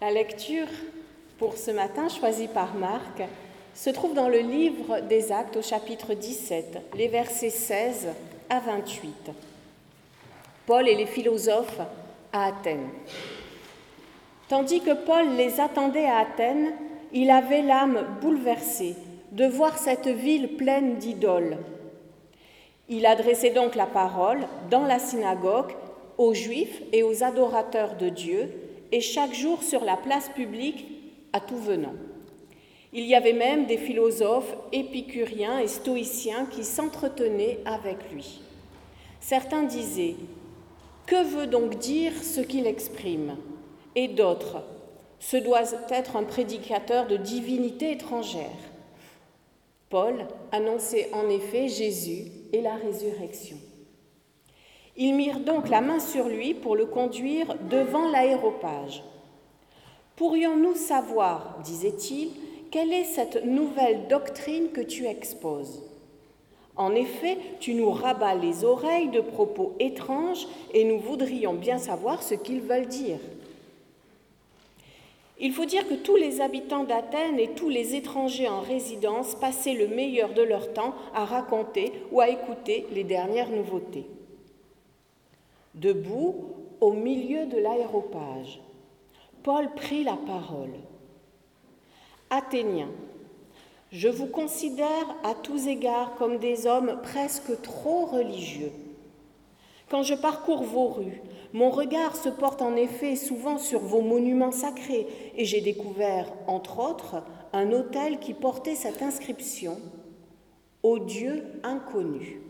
La lecture pour ce matin, choisie par Marc, se trouve dans le livre des Actes au chapitre 17, les versets 16 à 28. Paul et les philosophes à Athènes. Tandis que Paul les attendait à Athènes, il avait l'âme bouleversée de voir cette ville pleine d'idoles. Il adressait donc la parole dans la synagogue aux Juifs et aux adorateurs de Dieu, et chaque jour sur la place publique à tout venant. Il y avait même des philosophes épicuriens et stoïciens qui s'entretenaient avec lui. Certains disaient Que veut donc dire ce qu'il exprime? Et d'autres Ce doit être un prédicateur de divinité étrangère. Paul annonçait en effet Jésus et la résurrection. Ils mirent donc la main sur lui pour le conduire devant l'aéropage. Pourrions-nous savoir, disait-il, quelle est cette nouvelle doctrine que tu exposes? En effet, tu nous rabats les oreilles de propos étranges et nous voudrions bien savoir ce qu'ils veulent dire. Il faut dire que tous les habitants d'Athènes et tous les étrangers en résidence passaient le meilleur de leur temps à raconter ou à écouter les dernières nouveautés. Debout, au milieu de l'aéropage, Paul prit la parole. Athéniens, je vous considère à tous égards comme des hommes presque trop religieux. Quand je parcours vos rues, mon regard se porte en effet souvent sur vos monuments sacrés et j'ai découvert, entre autres, un autel qui portait cette inscription Au Dieu inconnu.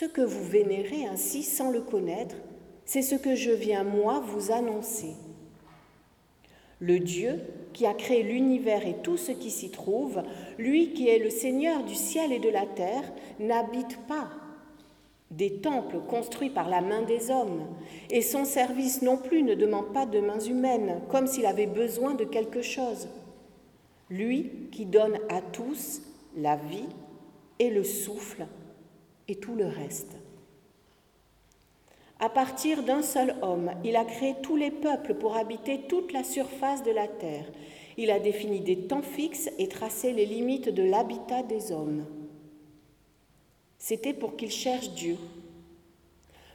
Ce que vous vénérez ainsi sans le connaître, c'est ce que je viens, moi, vous annoncer. Le Dieu qui a créé l'univers et tout ce qui s'y trouve, lui qui est le Seigneur du ciel et de la terre, n'habite pas des temples construits par la main des hommes, et son service non plus ne demande pas de mains humaines, comme s'il avait besoin de quelque chose. Lui qui donne à tous la vie et le souffle et tout le reste. À partir d'un seul homme, il a créé tous les peuples pour habiter toute la surface de la terre. Il a défini des temps fixes et tracé les limites de l'habitat des hommes. C'était pour qu'il cherche Dieu.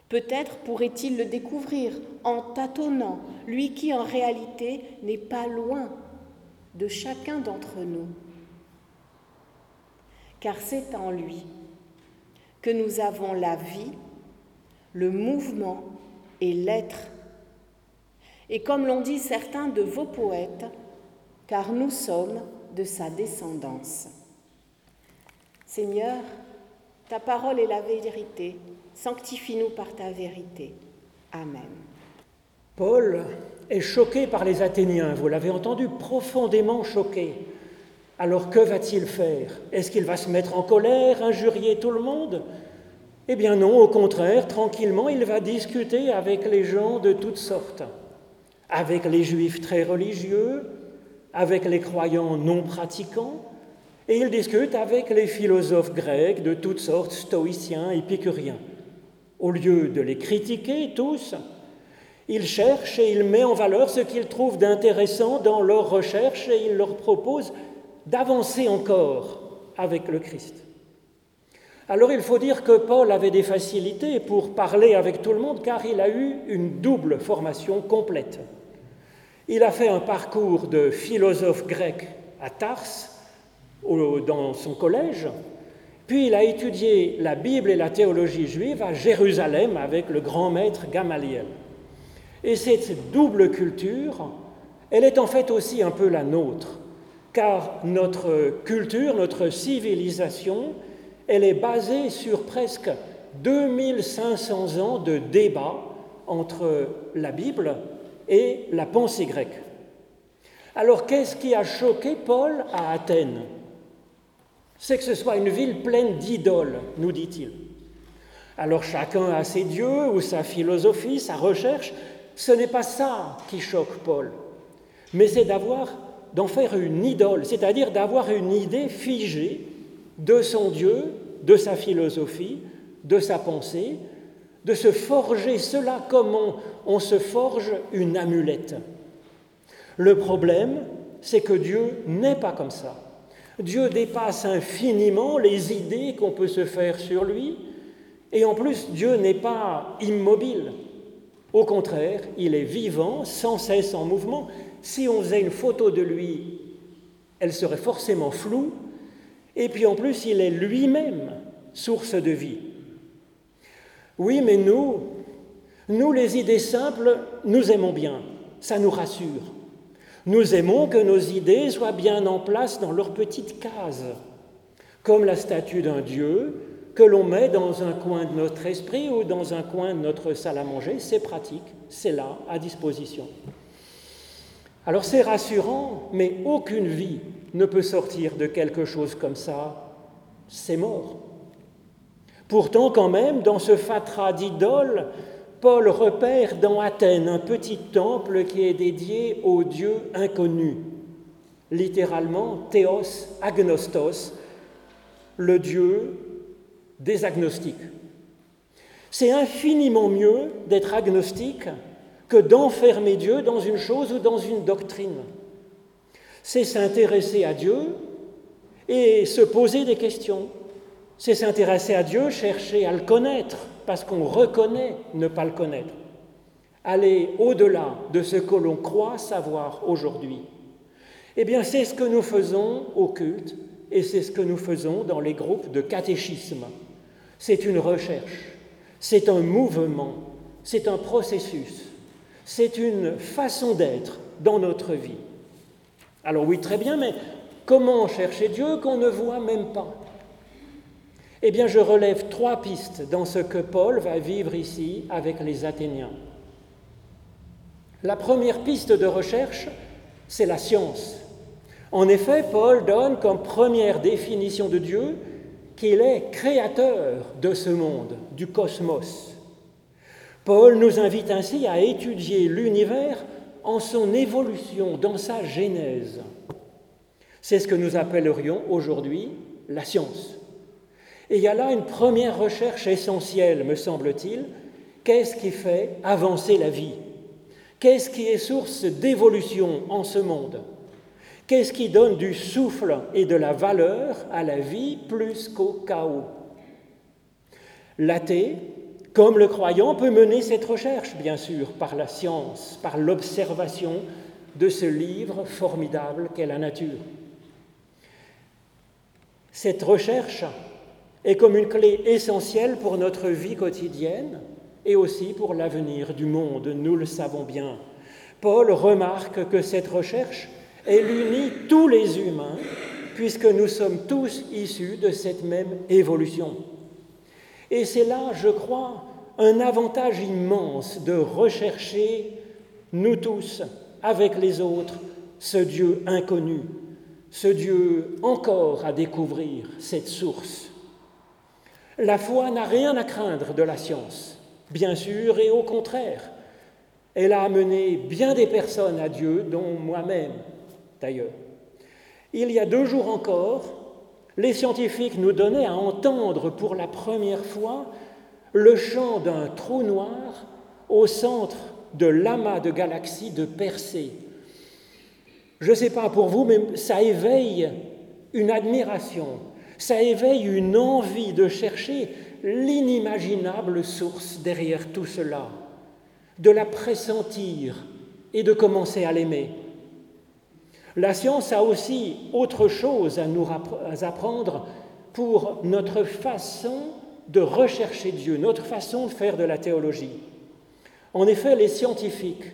Peut-être pourrait-il le découvrir en tâtonnant, lui qui en réalité n'est pas loin de chacun d'entre nous. Car c'est en lui que nous avons la vie, le mouvement et l'être. Et comme l'ont dit certains de vos poètes, car nous sommes de sa descendance. Seigneur, ta parole est la vérité, sanctifie-nous par ta vérité. Amen. Paul est choqué par les Athéniens, vous l'avez entendu, profondément choqué. Alors que va-t-il faire? Est-ce qu'il va se mettre en colère, injurier tout le monde? Eh bien non, au contraire, tranquillement, il va discuter avec les gens de toutes sortes, avec les juifs très religieux, avec les croyants non pratiquants, et il discute avec les philosophes grecs de toutes sortes, stoïciens, épicuriens. Au lieu de les critiquer tous, il cherche et il met en valeur ce qu'il trouve d'intéressant dans leurs recherches et il leur propose d'avancer encore avec le Christ. Alors il faut dire que Paul avait des facilités pour parler avec tout le monde car il a eu une double formation complète. Il a fait un parcours de philosophe grec à Tars, dans son collège, puis il a étudié la Bible et la théologie juive à Jérusalem avec le grand maître Gamaliel. Et cette double culture, elle est en fait aussi un peu la nôtre car notre culture, notre civilisation, elle est basée sur presque 2500 ans de débat entre la Bible et la pensée grecque. Alors qu'est-ce qui a choqué Paul à Athènes? C'est que ce soit une ville pleine d'idoles, nous dit-il. Alors chacun a ses dieux ou sa philosophie, sa recherche. Ce n'est pas ça qui choque Paul, mais c'est d'avoir d'en faire une idole, c'est-à-dire d'avoir une idée figée de son Dieu, de sa philosophie, de sa pensée, de se forger cela comme on, se forge une amulette. Le problème, c'est que Dieu n'est pas comme ça. Dieu dépasse infiniment les idées qu'on peut se faire sur lui, et en plus, Dieu n'est pas immobile. Au contraire, il est vivant, sans cesse en mouvement. Si on faisait une photo de lui, elle serait forcément floue, et puis en plus, il est lui-même source de vie. Oui, mais nous, nous les idées simples, nous aimons bien, ça nous rassure. Nous aimons que nos idées soient bien en place dans leur petite case, comme la statue d'un Dieu que l'on met dans un coin de notre esprit ou dans un coin de notre salle à manger, c'est pratique, c'est là, à disposition. Alors c'est rassurant, mais aucune vie ne peut sortir de quelque chose comme ça, c'est mort. Pourtant, quand même, dans ce fatras d'idoles, Paul repère dans Athènes un petit temple qui est dédié au Dieu inconnu, littéralement Théos agnostos, le Dieu des agnostiques. C'est infiniment mieux d'être agnostique que d'enfermer Dieu dans une chose ou dans une doctrine. C'est s'intéresser à Dieu et se poser des questions. C'est s'intéresser à Dieu, chercher à le connaître, parce qu'on reconnaît ne pas le connaître. Aller au-delà de ce que l'on croit savoir aujourd'hui. Eh bien, c'est ce que nous faisons au culte et c'est ce que nous faisons dans les groupes de catéchisme. C'est une recherche, c'est un mouvement, c'est un processus, c'est une façon d'être dans notre vie. Alors oui, très bien, mais comment chercher Dieu qu'on ne voit même pas? Eh bien, je relève trois pistes dans ce que Paul va vivre ici avec les Athéniens. La première piste de recherche, c'est la science. En effet, Paul donne comme première définition de Dieu qu'il est créateur de ce monde, du cosmos. Paul nous invite ainsi à étudier l'univers en son évolution, dans sa genèse. C'est ce que nous appellerions aujourd'hui la science. Et il y a là une première recherche essentielle, me semble-t-il. Qu'est-ce qui fait avancer la vie? Qu'est-ce qui est source d'évolution en ce monde? Qu'est-ce qui donne du souffle et de la valeur à la vie plus qu'au chaos? L'athée, comme le croyant, peut mener cette recherche, bien sûr, par la science, par l'observation de ce livre formidable qu'est la nature. Cette recherche est comme une clé essentielle pour notre vie quotidienne et aussi pour l'avenir du monde, nous le savons bien. Paul remarque que cette recherche, elle unit tous les humains, puisque nous sommes tous issus de cette même évolution. Et c'est là, je crois, un avantage immense de rechercher, nous tous, avec les autres, ce Dieu inconnu, ce Dieu encore à découvrir, cette source. La foi n'a rien à craindre de la science, bien sûr, et au contraire, elle a amené bien des personnes à Dieu, dont moi-même d'ailleurs. Il y a deux jours encore, les scientifiques nous donnaient à entendre pour la première fois le chant d'un trou noir au centre de l'amas de galaxies de Persée. Je ne sais pas pour vous, mais ça éveille une admiration, ça éveille une envie de chercher l'inimaginable source derrière tout cela, de la pressentir et de commencer à l'aimer. La science a aussi autre chose à nous apprendre pour notre façon de rechercher Dieu, notre façon de faire de la théologie. En effet, les scientifiques,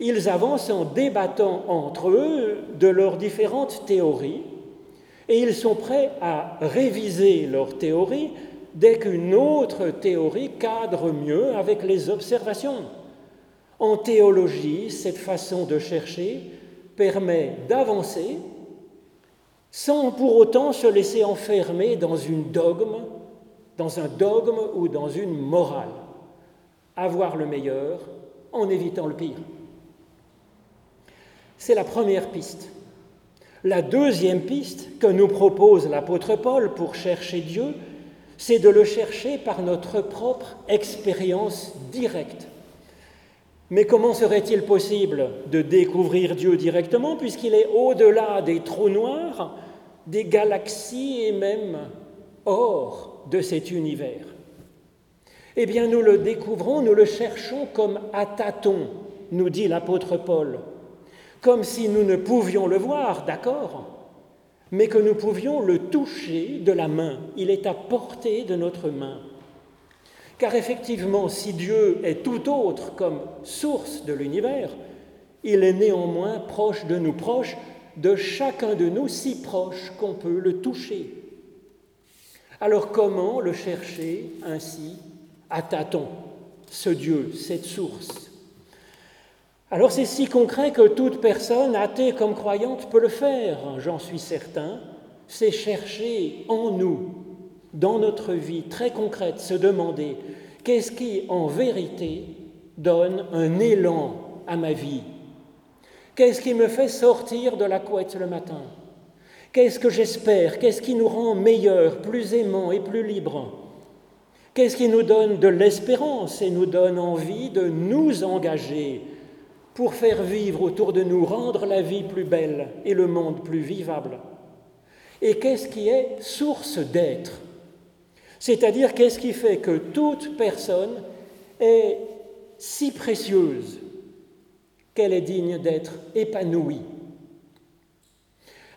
ils avancent en débattant entre eux de leurs différentes théories, et ils sont prêts à réviser leur théorie dès qu'une autre théorie cadre mieux avec les observations. En théologie, cette façon de chercher permet d'avancer sans pour autant se laisser enfermer dans une dogme, dans un dogme ou dans une morale. Avoir le meilleur en évitant le pire. C'est la première piste. La deuxième piste que nous propose l'apôtre Paul pour chercher Dieu, c'est de le chercher par notre propre expérience directe. Mais comment serait-il possible de découvrir Dieu directement puisqu'il est au-delà des trous noirs, des galaxies et même hors de cet univers? Eh bien, nous le découvrons, nous le cherchons comme à tâtons, nous dit l'apôtre Paul, comme si nous ne pouvions le voir, d'accord, mais que nous pouvions le toucher de la main. Il est à portée de notre main. Car effectivement, si Dieu est tout autre comme source de l'univers, il est néanmoins proche de nous, proche de chacun de nous, si proche qu'on peut le toucher. Alors comment le chercher ainsi? À tâtons, ce Dieu, cette source? Alors c'est si concret que toute personne, athée comme croyante, peut le faire, j'en suis certain, c'est chercher en nous dans notre vie très concrète, se demander qu'est-ce qui, en vérité, donne un élan à ma vie? Qu'est-ce qui me fait sortir de la couette le matin? Qu'est-ce que j'espère? Qu'est-ce qui nous rend meilleurs, plus aimants et plus libres? Qu'est-ce qui nous donne de l'espérance et nous donne envie de nous engager pour faire vivre autour de nous, rendre la vie plus belle et le monde plus vivable? Et qu'est-ce qui est source d'être? C'est-à-dire, qu'est-ce qui fait que toute personne est si précieuse qu'elle est digne d'être épanouie?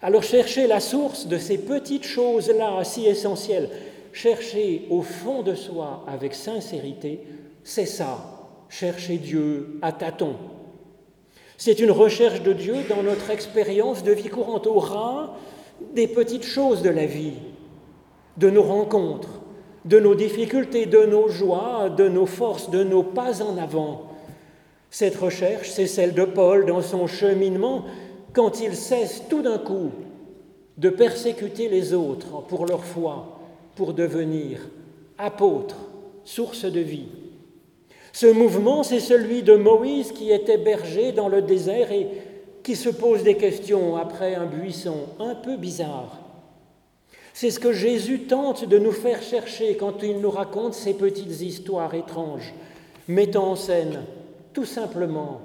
Alors, chercher la source de ces petites choses-là si essentielles, chercher au fond de soi avec sincérité, c'est ça, chercher Dieu à tâtons. C'est une recherche de Dieu dans notre expérience de vie courante, au ras des petites choses de la vie, de nos rencontres, de nos difficultés, de nos joies, de nos forces, de nos pas en avant. Cette recherche, c'est celle de Paul dans son cheminement quand il cesse tout d'un coup de persécuter les autres pour leur foi, pour devenir apôtre, source de vie. Ce mouvement, c'est celui de Moïse qui était berger dans le désert et qui se pose des questions après un buisson un peu bizarre. C'est ce que Jésus tente de nous faire chercher quand il nous raconte ces petites histoires étranges, mettant en scène tout simplement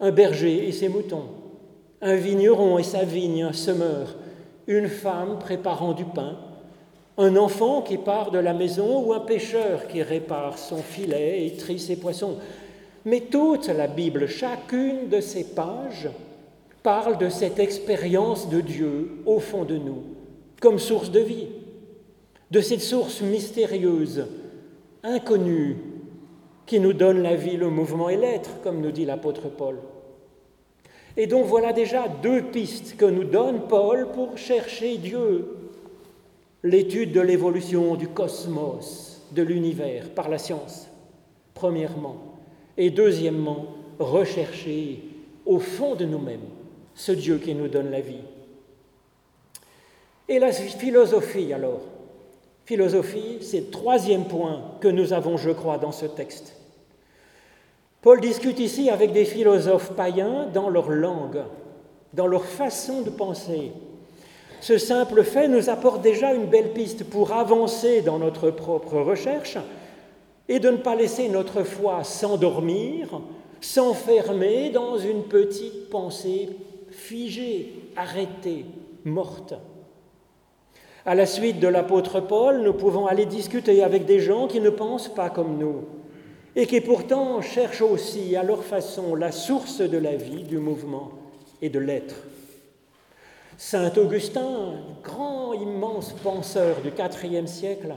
un berger et ses moutons, un vigneron et sa vigne, un semeur, une femme préparant du pain, un enfant qui part de la maison ou un pêcheur qui répare son filet et trie ses poissons. Mais toute la Bible, chacune de ces pages, parle de cette expérience de Dieu au fond de nous comme source de vie, de cette source mystérieuse, inconnue, qui nous donne la vie, le mouvement et l'être, comme nous dit l'apôtre Paul. Et donc voilà déjà deux pistes que nous donne Paul pour chercher Dieu. L'étude de l'évolution du cosmos, de l'univers, par la science, premièrement. Et deuxièmement, rechercher au fond de nous-mêmes ce Dieu qui nous donne la vie. Et la philosophie, alors Philosophie, c'est le troisième point que nous avons, je crois, dans ce texte. Paul discute ici avec des philosophes païens dans leur langue, dans leur façon de penser. Ce simple fait nous apporte déjà une belle piste pour avancer dans notre propre recherche et de ne pas laisser notre foi s'endormir, s'enfermer dans une petite pensée figée, arrêtée, morte. À la suite de l'apôtre Paul, nous pouvons aller discuter avec des gens qui ne pensent pas comme nous et qui pourtant cherchent aussi à leur façon la source de la vie, du mouvement et de l'être. Saint Augustin, grand, immense penseur du IVe siècle,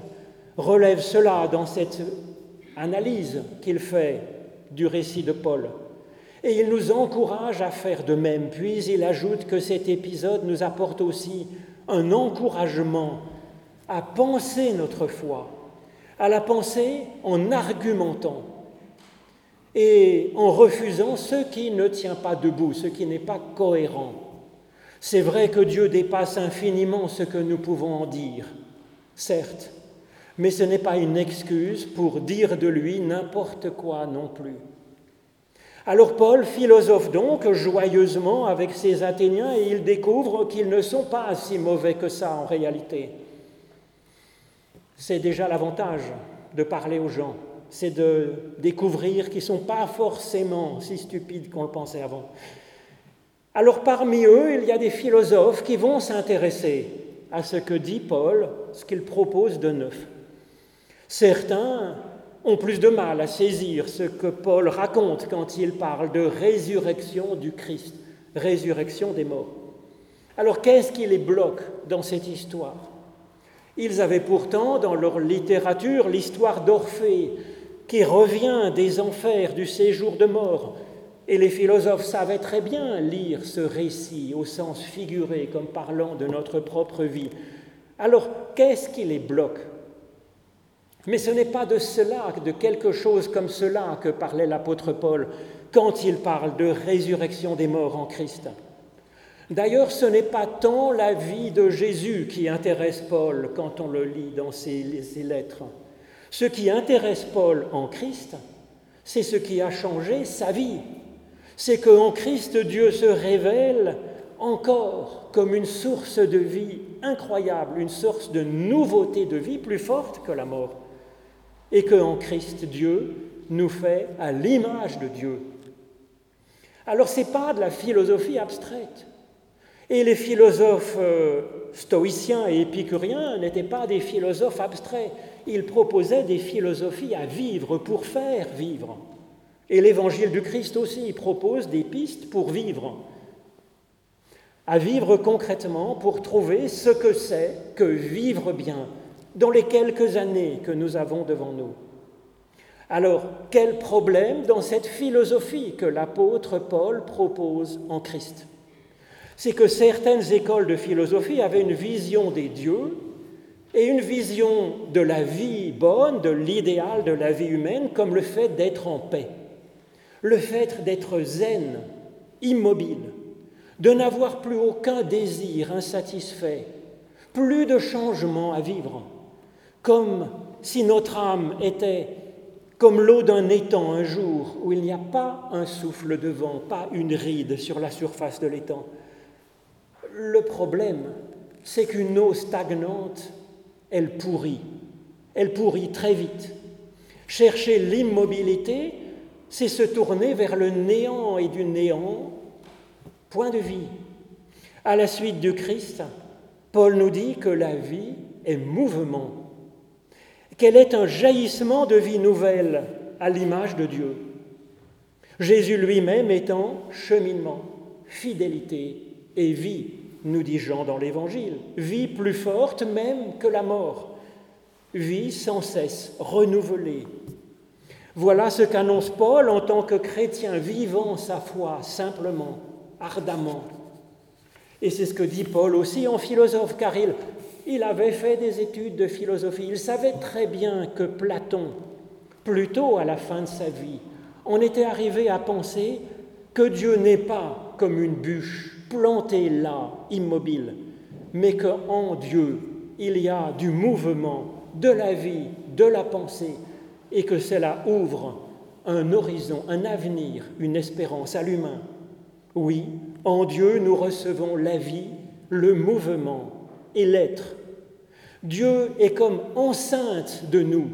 relève cela dans cette analyse qu'il fait du récit de Paul. Et il nous encourage à faire de même. Puis il ajoute que cet épisode nous apporte aussi un encouragement à penser notre foi, à la penser en argumentant et en refusant ce qui ne tient pas debout, ce qui n'est pas cohérent. C'est vrai que Dieu dépasse infiniment ce que nous pouvons en dire, certes, mais ce n'est pas une excuse pour dire de lui n'importe quoi non plus. Alors Paul philosophe donc joyeusement avec ses Athéniens et il découvre qu'ils ne sont pas si mauvais que ça en réalité. C'est déjà l'avantage de parler aux gens, c'est de découvrir qu'ils ne sont pas forcément si stupides qu'on le pensait avant. Alors parmi eux, il y a des philosophes qui vont s'intéresser à ce que dit Paul, ce qu'il propose de neuf. Certains ont plus de mal à saisir ce que Paul raconte quand il parle de résurrection du Christ, résurrection des morts. Alors qu'est-ce qui les bloque dans cette histoire? Ils avaient pourtant dans leur littérature l'histoire d'Orphée qui revient des enfers du séjour de mort et les philosophes savaient très bien lire ce récit au sens figuré comme parlant de notre propre vie. Alors, qu'est-ce qui les bloque Mais ce n'est pas de cela, de quelque chose comme cela que parlait l'apôtre Paul quand il parle de résurrection des morts en Christ. D'ailleurs, ce n'est pas tant la vie de Jésus qui intéresse Paul quand on le lit dans ses, lettres. Ce qui intéresse Paul en Christ, c'est ce qui a changé sa vie, c'est qu'en Christ, Dieu se révèle encore comme une source de vie incroyable, une source de nouveauté de vie plus forte que la mort. Et qu'en Christ, Dieu nous fait à l'image de Dieu. Alors ce n'est pas de la philosophie abstraite. Et les philosophes euh, stoïciens et épicuriens n'étaient pas des philosophes abstraits. Ils proposaient des philosophies à vivre pour faire vivre. Et l'évangile du Christ aussi propose des pistes pour vivre, à vivre concrètement pour trouver ce que c'est que vivre bien dans les quelques années que nous avons devant nous. Alors, quel problème dans cette philosophie que l'apôtre Paul propose en Christ? C'est que certaines écoles de philosophie avaient une vision des dieux et une vision de la vie bonne, de l'idéal de la vie humaine, comme le fait d'être en paix le fait d'être zen, immobile, de n'avoir plus aucun désir insatisfait, plus de changement à vivre, comme si notre âme était comme l'eau d'un étang un jour où il n'y a pas un souffle de vent, pas une ride sur la surface de l'étang. Le problème, c'est qu'une eau stagnante, elle pourrit, elle pourrit très vite. Chercher l'immobilité, c'est se tourner vers le néant et du néant, point de vie. À la suite du Christ, Paul nous dit que la vie est mouvement, qu'elle est un jaillissement de vie nouvelle à l'image de Dieu. Jésus lui-même étant cheminement, fidélité et vie, nous dit Jean dans l'Évangile, vie plus forte même que la mort, vie sans cesse renouvelée, voilà ce qu'annonce Paul en tant que chrétien vivant sa foi simplement, ardemment. Et c'est ce que dit Paul aussi en philosophe, car il, il avait fait des études de philosophie. Il savait très bien que Platon, plutôt à la fin de sa vie, en était arrivé à penser que Dieu n'est pas comme une bûche plantée là, immobile, mais qu'en Dieu, il y a du mouvement, de la vie, de la pensée, et que cela ouvre un horizon, un avenir, une espérance à l'humain. Oui, en Dieu nous recevons la vie, le mouvement et l'être. Dieu est comme enceinte de nous.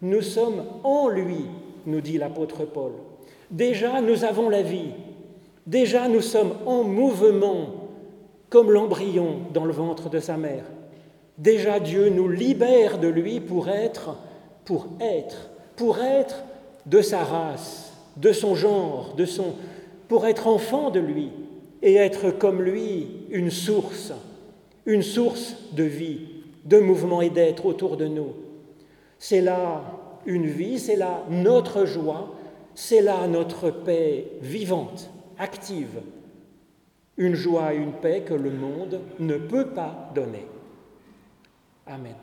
Nous sommes en lui, nous dit l'apôtre Paul. Déjà nous avons la vie. Déjà nous sommes en mouvement comme l'embryon dans le ventre de sa mère. Déjà Dieu nous libère de lui pour être pour être, pour être de sa race, de son genre, de son, pour être enfant de lui et être comme lui une source, une source de vie, de mouvement et d'être autour de nous. C'est là une vie, c'est là notre joie, c'est là notre paix vivante, active, une joie et une paix que le monde ne peut pas donner. Amen.